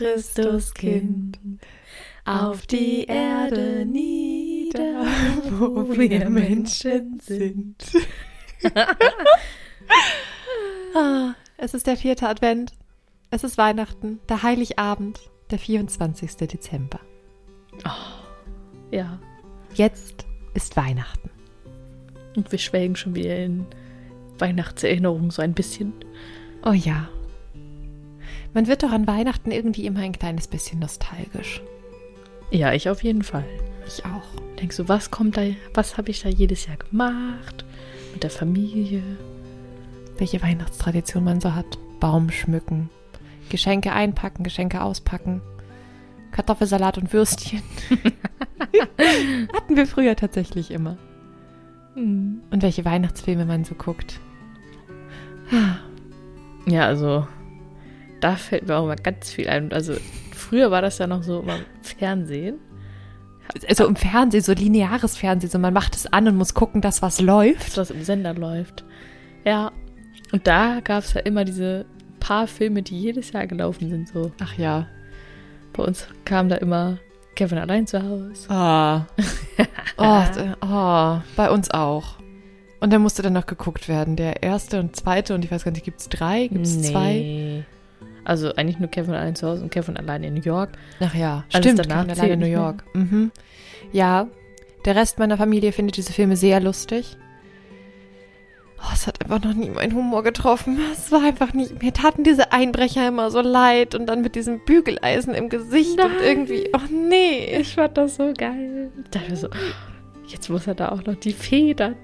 Christuskind auf die Erde nieder, wo wir Menschen sind. Ah, es ist der vierte Advent. Es ist Weihnachten, der Heiligabend, der 24. Dezember. Ja, Jetzt ist Weihnachten. und wir schwelgen schon wieder in Weihnachtserinnerungen so ein bisschen. Oh ja. Man wird doch an Weihnachten irgendwie immer ein kleines bisschen nostalgisch. Ja, ich auf jeden Fall. Ich auch. Denkst du, was kommt da, was habe ich da jedes Jahr gemacht? Mit der Familie. Welche Weihnachtstradition man so hat. Baum schmücken, Geschenke einpacken, Geschenke auspacken, Kartoffelsalat und Würstchen. Hatten wir früher tatsächlich immer. Hm. Und welche Weihnachtsfilme man so guckt. Ja, also da fällt mir auch mal ganz viel ein. Also früher war das ja noch so immer Fernsehen. Also im Fernsehen, so lineares Fernsehen, so man macht es an und muss gucken, dass was läuft. was im Sender läuft. Ja. Und da gab es ja immer diese paar Filme, die jedes Jahr gelaufen sind. So Ach ja. bei uns kam da immer Kevin allein zu Hause. Ah. oh, oh, bei uns auch. Und dann musste dann noch geguckt werden. Der erste und zweite und ich weiß gar nicht, gibt es drei? Gibt es zwei? Also eigentlich nur Kevin allein zu Hause und Kevin allein in New York. Ach ja, Alles stimmt. danach Kevin allein in New mehr. York. Mhm. Ja, der Rest meiner Familie findet diese Filme sehr lustig. Oh, es hat einfach noch nie meinen Humor getroffen. Es war einfach nicht. Mir taten diese Einbrecher immer so leid und dann mit diesem Bügeleisen im Gesicht und Nein. irgendwie. Oh nee. Ich fand das so geil. Ich dachte so, jetzt muss er da auch noch die Federn.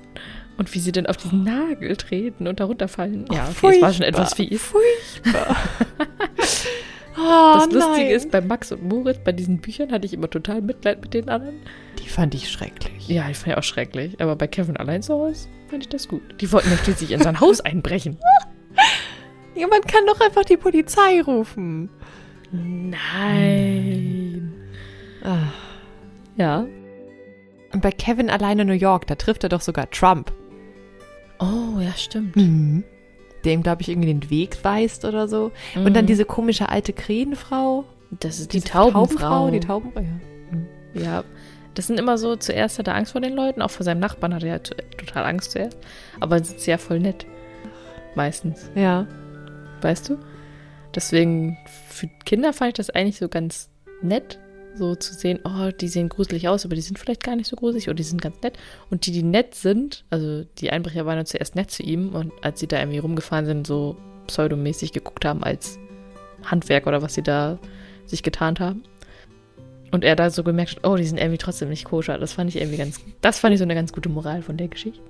Und wie sie dann auf diesen Nagel treten und da runterfallen. Ja, okay, es war schon etwas fies. Furchtbar. oh, Das Lustige nein. ist, bei Max und Moritz, bei diesen Büchern hatte ich immer total Mitleid mit den anderen. Die fand ich schrecklich. Ja, ich fand ja auch schrecklich. Aber bei Kevin allein zu Hause fand ich das gut. Die wollten ja schließlich in sein Haus einbrechen. Ja, man kann doch einfach die Polizei rufen. Nein. Ah. Ja. Und bei Kevin alleine New York, da trifft er doch sogar Trump. Oh, ja, stimmt. Mhm. Dem, glaube ich, irgendwie den Weg weist oder so. Und dann Mhm. diese komische alte Krähenfrau. Das ist die Taubenfrau. Die Taubenfrau, ja. Ja, das sind immer so, zuerst hat er Angst vor den Leuten, auch vor seinem Nachbarn hat er ja total Angst zuerst. Aber sind sie ja voll nett. Meistens, Ja. weißt du? Deswegen, für Kinder fand ich das eigentlich so ganz nett, so zu sehen, oh, die sehen gruselig aus, aber die sind vielleicht gar nicht so gruselig oder die sind ganz nett. Und die, die nett sind, also die Einbrecher waren dann zuerst nett zu ihm und als sie da irgendwie rumgefahren sind, so pseudomäßig geguckt haben als Handwerk oder was sie da sich getarnt haben. Und er da so gemerkt hat, oh, die sind irgendwie trotzdem nicht koscher. Das fand ich irgendwie ganz, das fand ich so eine ganz gute Moral von der Geschichte.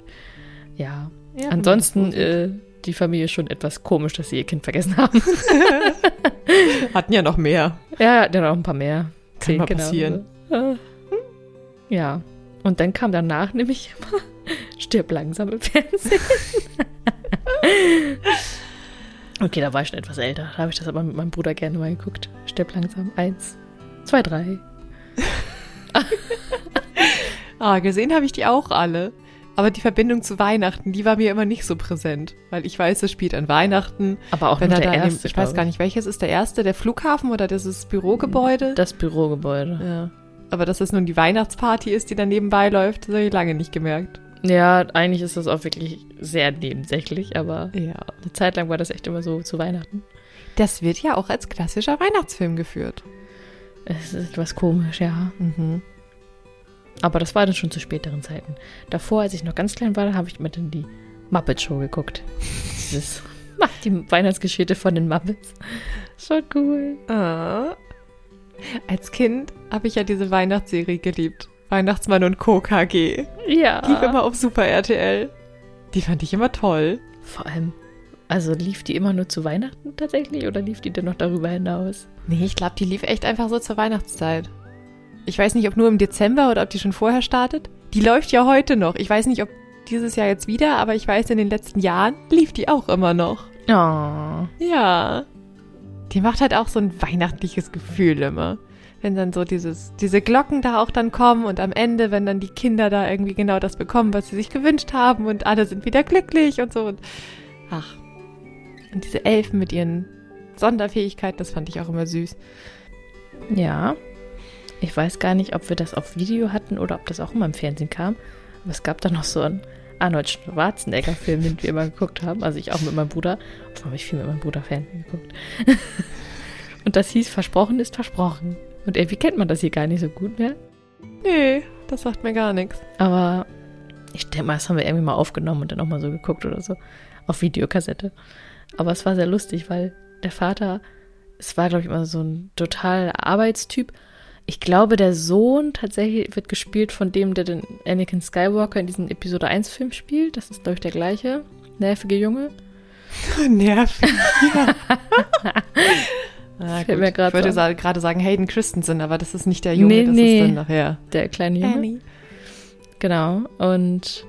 Ja. ja Ansonsten, äh, die Familie ist schon etwas komisch, dass sie ihr Kind vergessen haben. hatten ja noch mehr. ja, dann auch ein paar mehr. Kann mal genau. passieren. Äh, Ja. Und dann kam danach nämlich Stirb langsam im Fernsehen. okay, da war ich schon etwas älter. Da habe ich das aber mit meinem Bruder gerne mal geguckt. Stirb langsam. Eins, zwei, drei. Ah, gesehen habe ich die auch alle. Aber die Verbindung zu Weihnachten, die war mir immer nicht so präsent. Weil ich weiß, es spielt an Weihnachten. Aber auch Wenn er der da in dem, erste, ich weiß gar nicht, welches ist der erste, der Flughafen oder dieses Bürogebäude? Das Bürogebäude. ja. Aber dass es nun die Weihnachtsparty ist, die da nebenbei läuft, das habe ich lange nicht gemerkt. Ja, eigentlich ist das auch wirklich sehr nebensächlich, aber Ja. eine Zeit lang war das echt immer so zu Weihnachten. Das wird ja auch als klassischer Weihnachtsfilm geführt. Es ist etwas komisch, ja. Mhm. Aber das war dann schon zu späteren Zeiten. Davor, als ich noch ganz klein war, habe ich immer dann die Muppet Show geguckt. Dieses, die Weihnachtsgeschichte von den Muppets. Schon cool. Ah. Als Kind habe ich ja diese Weihnachtsserie geliebt. Weihnachtsmann und Co. KG. Ja. Lief immer auf Super RTL. Die fand ich immer toll. Vor allem, also lief die immer nur zu Weihnachten tatsächlich oder lief die dann noch darüber hinaus? Nee, ich glaube, die lief echt einfach so zur Weihnachtszeit. Ich weiß nicht, ob nur im Dezember oder ob die schon vorher startet. Die läuft ja heute noch. Ich weiß nicht, ob dieses Jahr jetzt wieder, aber ich weiß, in den letzten Jahren lief die auch immer noch. Oh. Ja. Die macht halt auch so ein weihnachtliches Gefühl immer. Wenn dann so dieses, diese Glocken da auch dann kommen und am Ende, wenn dann die Kinder da irgendwie genau das bekommen, was sie sich gewünscht haben und alle sind wieder glücklich und so. Und ach, Und diese Elfen mit ihren Sonderfähigkeiten, das fand ich auch immer süß. Ja. Ich weiß gar nicht, ob wir das auf Video hatten oder ob das auch immer im Fernsehen kam. Aber es gab da noch so einen Arnold Schwarzenegger-Film, den wir immer geguckt haben. Also ich auch mit meinem Bruder. Vor habe ich viel mit meinem Bruder Fernsehen geguckt. Und das hieß Versprochen ist versprochen. Und irgendwie kennt man das hier gar nicht so gut mehr. Nee, das sagt mir gar nichts. Aber ich denke mal, das haben wir irgendwie mal aufgenommen und dann auch mal so geguckt oder so. Auf Videokassette. Aber es war sehr lustig, weil der Vater, es war, glaube ich, immer so ein total Arbeitstyp. Ich glaube, der Sohn tatsächlich wird gespielt von dem, der den Anakin Skywalker in diesem Episode 1 Film spielt. Das ist, glaube ich, der gleiche. Nervige Junge. Nervig. Ja. Ah, grad ich sa gerade sagen Hayden Christensen, aber das ist nicht der Junge, Nee, das nee. ist dann nachher. Der kleine Junge. Annie. Genau. Und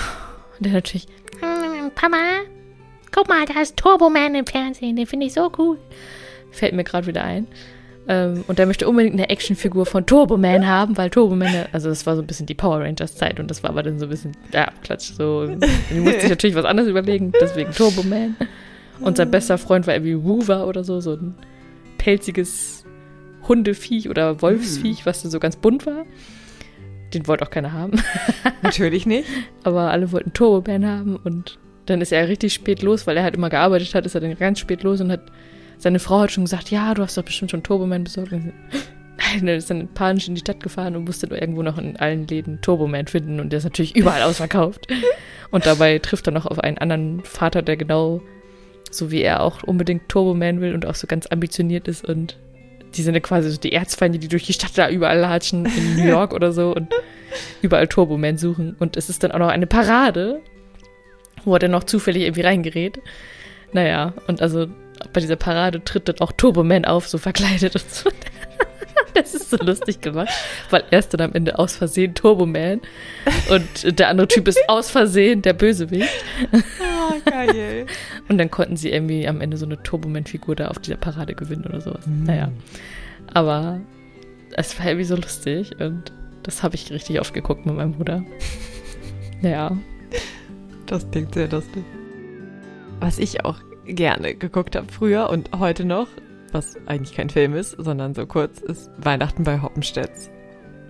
der natürlich, Hm, Papa, guck mal, da ist Turbo Man im Fernsehen. Den finde ich so cool. fällt mir gerade wieder ein. Ähm, und der möchte unbedingt eine Actionfigur von Turbo Man haben, weil Turbo Man, also das war so ein bisschen die Power Rangers Zeit und das war aber dann so ein bisschen, ja, Klatsch, so. Die musste sich natürlich was anderes überlegen, deswegen Turbo Man. Und sein bester Freund war irgendwie Woover oder so, so ein pelziges Hundeviech oder Wolfsviech, was so ganz bunt war. Den wollte auch keiner haben. Natürlich nicht. Aber alle wollten Turbo Man haben und dann ist er richtig spät los, weil er halt immer gearbeitet hat, ist er dann ganz spät los und hat, seine Frau hat schon gesagt, ja, du hast doch bestimmt schon Turbo Man besorgt. Nein, er ist dann panisch in die Stadt gefahren und musste irgendwo noch in allen Läden Turbo Man finden und der ist natürlich überall ausverkauft. Und dabei trifft er noch auf einen anderen Vater, der genau so wie er auch unbedingt Turbo Man will und auch so ganz ambitioniert ist und die sind ja quasi so die Erzfeinde, die durch die Stadt da überall latschen, in New York oder so und überall Turbo Man suchen. Und es ist dann auch noch eine Parade, wo er dann noch zufällig irgendwie reingerät. Naja, und also bei dieser Parade tritt dann auch Turbo Man auf, so verkleidet und so. Das ist so lustig gemacht, weil er ist dann am Ende aus Versehen Turbo Man und der andere Typ ist aus Versehen der Bösewicht. Ah, geil. Und dann konnten sie irgendwie am Ende so eine Turboman-Figur da auf dieser Parade gewinnen oder sowas. Mhm. Naja. Aber es war irgendwie so lustig und das habe ich richtig oft geguckt mit meinem Bruder. Naja. Das klingt sehr lustig. Was ich auch gerne geguckt habe früher und heute noch, was eigentlich kein Film ist, sondern so kurz, ist Weihnachten bei Hoppenstedts.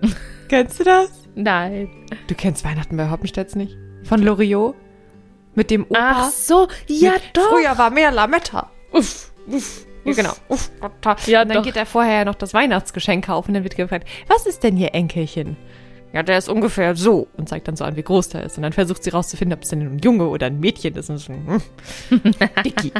Kennst du das? Nein. Du kennst Weihnachten bei Hoppenstedts nicht? Von Loriot? Mit dem Opa? Ach so, ja Mit, doch. Früher war mehr Lametta. Uff, uff, Ja, genau. Uff. Ja, und dann doch. geht er vorher ja noch das Weihnachtsgeschenk kaufen und dann wird gefragt, was ist denn Ihr Enkelchen? Ja, der ist ungefähr so und zeigt dann so an, wie groß der ist. Und dann versucht sie rauszufinden, ob es denn ein Junge oder ein Mädchen ist. Und so, hm, Dicky.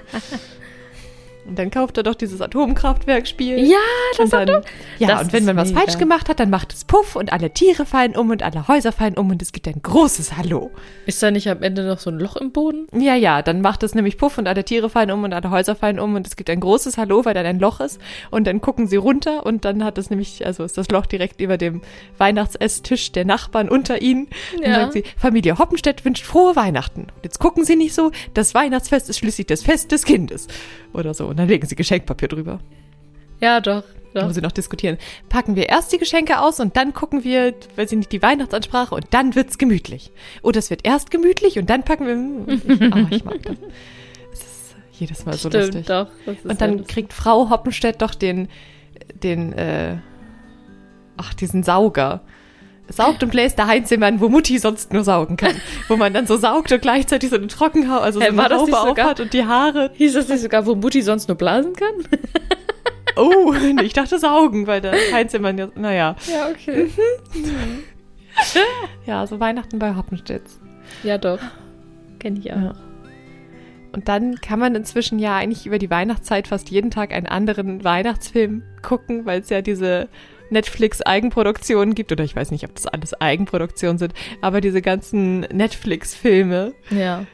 Und dann kauft er doch dieses Atomkraftwerkspiel. Ja, das und dann, Ja, das und wenn man was mega. falsch gemacht hat, dann macht es Puff und alle Tiere fallen um und alle Häuser fallen um und es gibt ein großes Hallo. Ist da nicht am Ende noch so ein Loch im Boden? Ja, ja, dann macht es nämlich Puff und alle Tiere fallen um und alle Häuser fallen um und es gibt ein großes Hallo, weil dann ein Loch ist und dann gucken sie runter und dann hat es nämlich, also ist das Loch direkt über dem Weihnachtsesstisch der Nachbarn unter ihnen. Dann Ja. sagt sie, Familie Hoppenstedt wünscht frohe Weihnachten. Und jetzt gucken sie nicht so, das Weihnachtsfest ist schließlich das Fest des Kindes. Oder so. Und dann legen sie Geschenkpapier drüber. Ja, doch. Da muss sie noch diskutieren. Packen wir erst die Geschenke aus und dann gucken wir, weiß ich nicht, die Weihnachtsansprache und dann wird's gemütlich. Oder es wird erst gemütlich und dann packen wir. Oh, ich mag das. Es ist jedes Mal so Stimmt, lustig. doch. Und dann ja kriegt Frau Hoppenstedt doch den, den, äh, ach, diesen Sauger. Saugt und bläst der Heinzimmern, wo Mutti sonst nur saugen kann. Wo man dann so saugt und gleichzeitig so eine Trockenhaube, also so Hä, eine Haube aufhat und die Haare. Hieß das nicht sogar, wo Mutti sonst nur blasen kann? Oh, nee, ich dachte saugen, weil der Heinzimmern ja, naja. Ja, okay. Ja, so Weihnachten bei Hoppenstedts. Ja, doch. Kenn ich auch. Ja. Und dann kann man inzwischen ja eigentlich über die Weihnachtszeit fast jeden Tag einen anderen Weihnachtsfilm gucken, weil es ja diese Netflix-Eigenproduktionen gibt. Oder ich weiß nicht, ob das alles Eigenproduktionen sind, aber diese ganzen Netflix-Filme. Ja.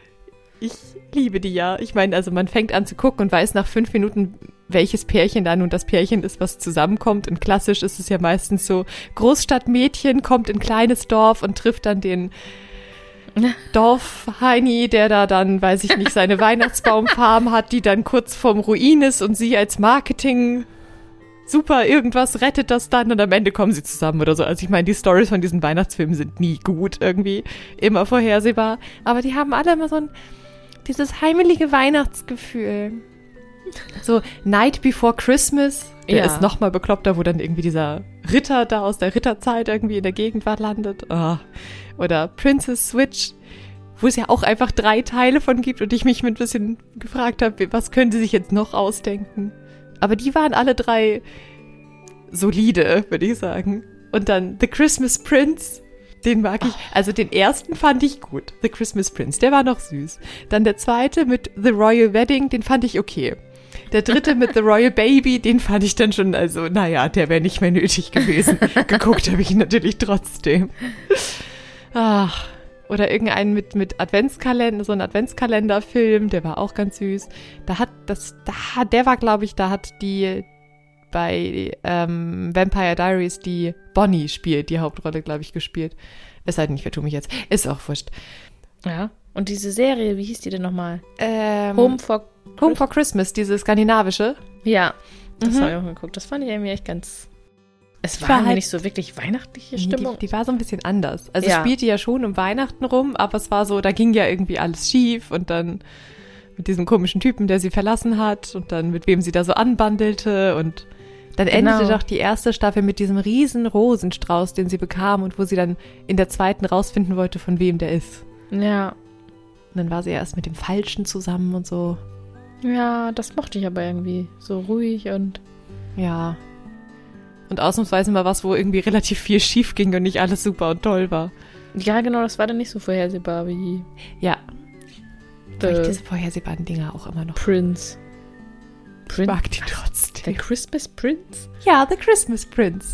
Ich liebe die ja. Ich meine, also man fängt an zu gucken und weiß nach fünf Minuten, welches Pärchen da nun das Pärchen ist, was zusammenkommt. Und klassisch ist es ja meistens so, Großstadtmädchen kommt in kleines Dorf und trifft dann den Dorfheini, der da dann, weiß ich nicht, seine Weihnachtsbaumfarm hat, die dann kurz vorm Ruin ist und sie als Marketing super irgendwas rettet das dann und am Ende kommen sie zusammen oder so. Also ich meine, die Stories von diesen Weihnachtsfilmen sind nie gut irgendwie, immer vorhersehbar, aber die haben alle immer so ein dieses heimelige Weihnachtsgefühl. So Night Before Christmas, der Ja. ist noch mal bekloppter, wo dann irgendwie dieser Ritter da aus der Ritterzeit irgendwie in der Gegenwart landet. Ah. Oder Princess Switch, wo es ja auch einfach drei Teile von gibt und ich mich mit ein bisschen gefragt habe, was können sie sich jetzt noch ausdenken? Aber die waren alle drei solide, würde ich sagen. Und dann The Christmas Prince, den mag ich. Also den ersten fand ich gut. The Christmas Prince, der war noch süß. Dann der zweite mit The Royal Wedding, den fand ich okay. Der dritte mit The Royal Baby, den fand ich dann schon, also, naja, der wäre nicht mehr nötig gewesen. Geguckt habe ich ihn natürlich trotzdem. Ach. Oder irgendeinen mit, mit Adventskalender, so ein Adventskalenderfilm, der war auch ganz süß. Da hat das, da, der war, glaube ich, da hat die bei ähm, Vampire Diaries die Bonnie spielt, die Hauptrolle, glaube ich, gespielt. Es sei denn, ich vertue mich jetzt. Ist auch wurscht. Ja. Und diese Serie, wie hieß die denn nochmal? Ähm, Home for. Home for Christmas, diese skandinavische. Ja, das Mhm. habe ich auch geguckt. Das fand ich irgendwie echt ganz. Es war, War irgendwie halt- nicht so wirklich weihnachtliche Stimmung. Die, die war so ein bisschen anders. Also Ja. es spielte ja schon um Weihnachten rum, aber es war so, da ging ja irgendwie alles schief und dann mit diesem komischen Typen, der sie verlassen hat und dann mit wem sie da so anbandelte und dann Genau. endete doch die erste Staffel mit diesem riesen Rosenstrauß, den sie bekam und wo sie dann in der zweiten rausfinden wollte, von wem der ist. ja. Und dann war sie erst mit dem Falschen zusammen und so. Ja, das mochte ich aber irgendwie. So ruhig und. Ja. Und ausnahmsweise mal was, wo irgendwie relativ viel schief ging und nicht alles super und toll war. Ja, genau, das war dann nicht so vorhersehbar wie Ja. Ich The diese vorhersehbaren Dinger auch immer noch Prince. Ich Prince? mag die Der trotzdem. Christmas Prince? Ja, The Christmas Prince.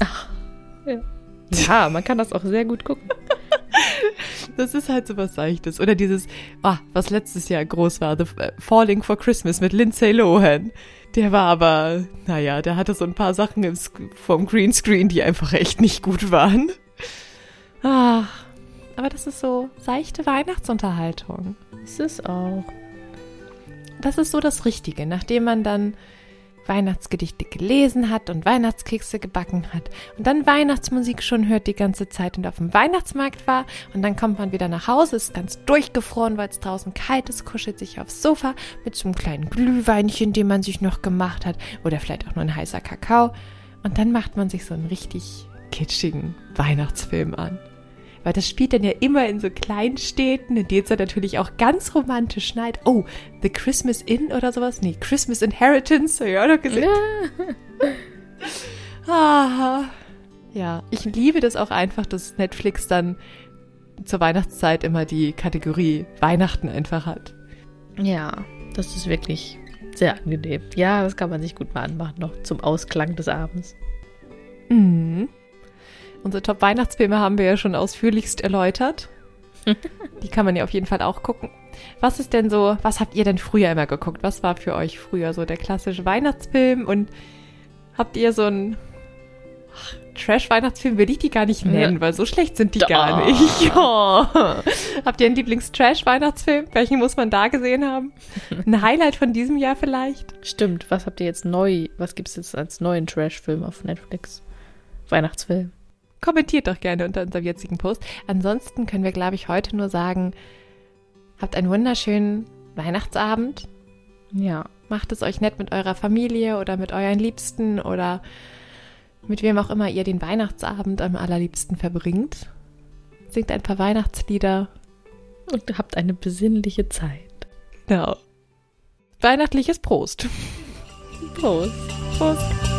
Ja, man kann das auch sehr gut gucken. Das ist halt so was Seichtes. Oder dieses, ah, was letztes Jahr groß war, The äh, Falling for Christmas mit Lindsay Lohan. Der war aber, naja, der hatte so ein paar Sachen im, vom Greenscreen, die einfach echt nicht gut waren. Ah, aber das ist so seichte Weihnachtsunterhaltung. Ist es auch. Das ist so das Richtige, nachdem man dann Weihnachtsgedichte gelesen hat und Weihnachtskekse gebacken hat und dann Weihnachtsmusik schon hört die ganze Zeit und auf dem Weihnachtsmarkt war und dann kommt man wieder nach Hause, ist ganz durchgefroren, weil es draußen kalt ist, kuschelt sich aufs Sofa mit so einem kleinen Glühweinchen, den man sich noch gemacht hat oder vielleicht auch nur ein heißer Kakao und dann macht man sich so einen richtig kitschigen Weihnachtsfilm an. Weil das spielt dann ja immer in so kleinen Städten, in denen es dann natürlich auch ganz romantisch schneit. Oh, The Christmas Inn oder sowas? Nee, Christmas Inheritance, ja, doch gesehen. Ah, ja, ich liebe das auch einfach, dass Netflix dann zur Weihnachtszeit immer die Kategorie Weihnachten einfach hat. Ja, das ist wirklich sehr angenehm. Ja, das kann man sich gut mal anmachen, noch zum Ausklang des Abends. Mhm. Unsere Top-Weihnachtsfilme haben wir ja schon ausführlichst erläutert. Die kann man ja auf jeden Fall auch gucken. Was ist denn so, was habt ihr denn früher immer geguckt? Was war für euch früher so der klassische Weihnachtsfilm? Und habt ihr so einen ach, Trash-Weihnachtsfilm, will ich die gar nicht nennen, Ja. weil so schlecht sind die Da. gar nicht. Ja. Habt ihr einen Lieblings-Trash-Weihnachtsfilm? Welchen muss man da gesehen haben? Ein Highlight von diesem Jahr vielleicht? Stimmt, was habt ihr jetzt neu, was gibt es jetzt als neuen Trash-Film auf Netflix? Weihnachtsfilm. Kommentiert doch gerne unter unserem jetzigen Post. Ansonsten können wir, glaube ich, heute nur sagen, habt einen wunderschönen Weihnachtsabend. Ja. Macht es euch nett mit eurer Familie oder mit euren Liebsten oder mit wem auch immer ihr den Weihnachtsabend am allerliebsten verbringt. Singt ein paar Weihnachtslieder. Und habt eine besinnliche Zeit. Genau. Weihnachtliches Prost. Prost. Prost.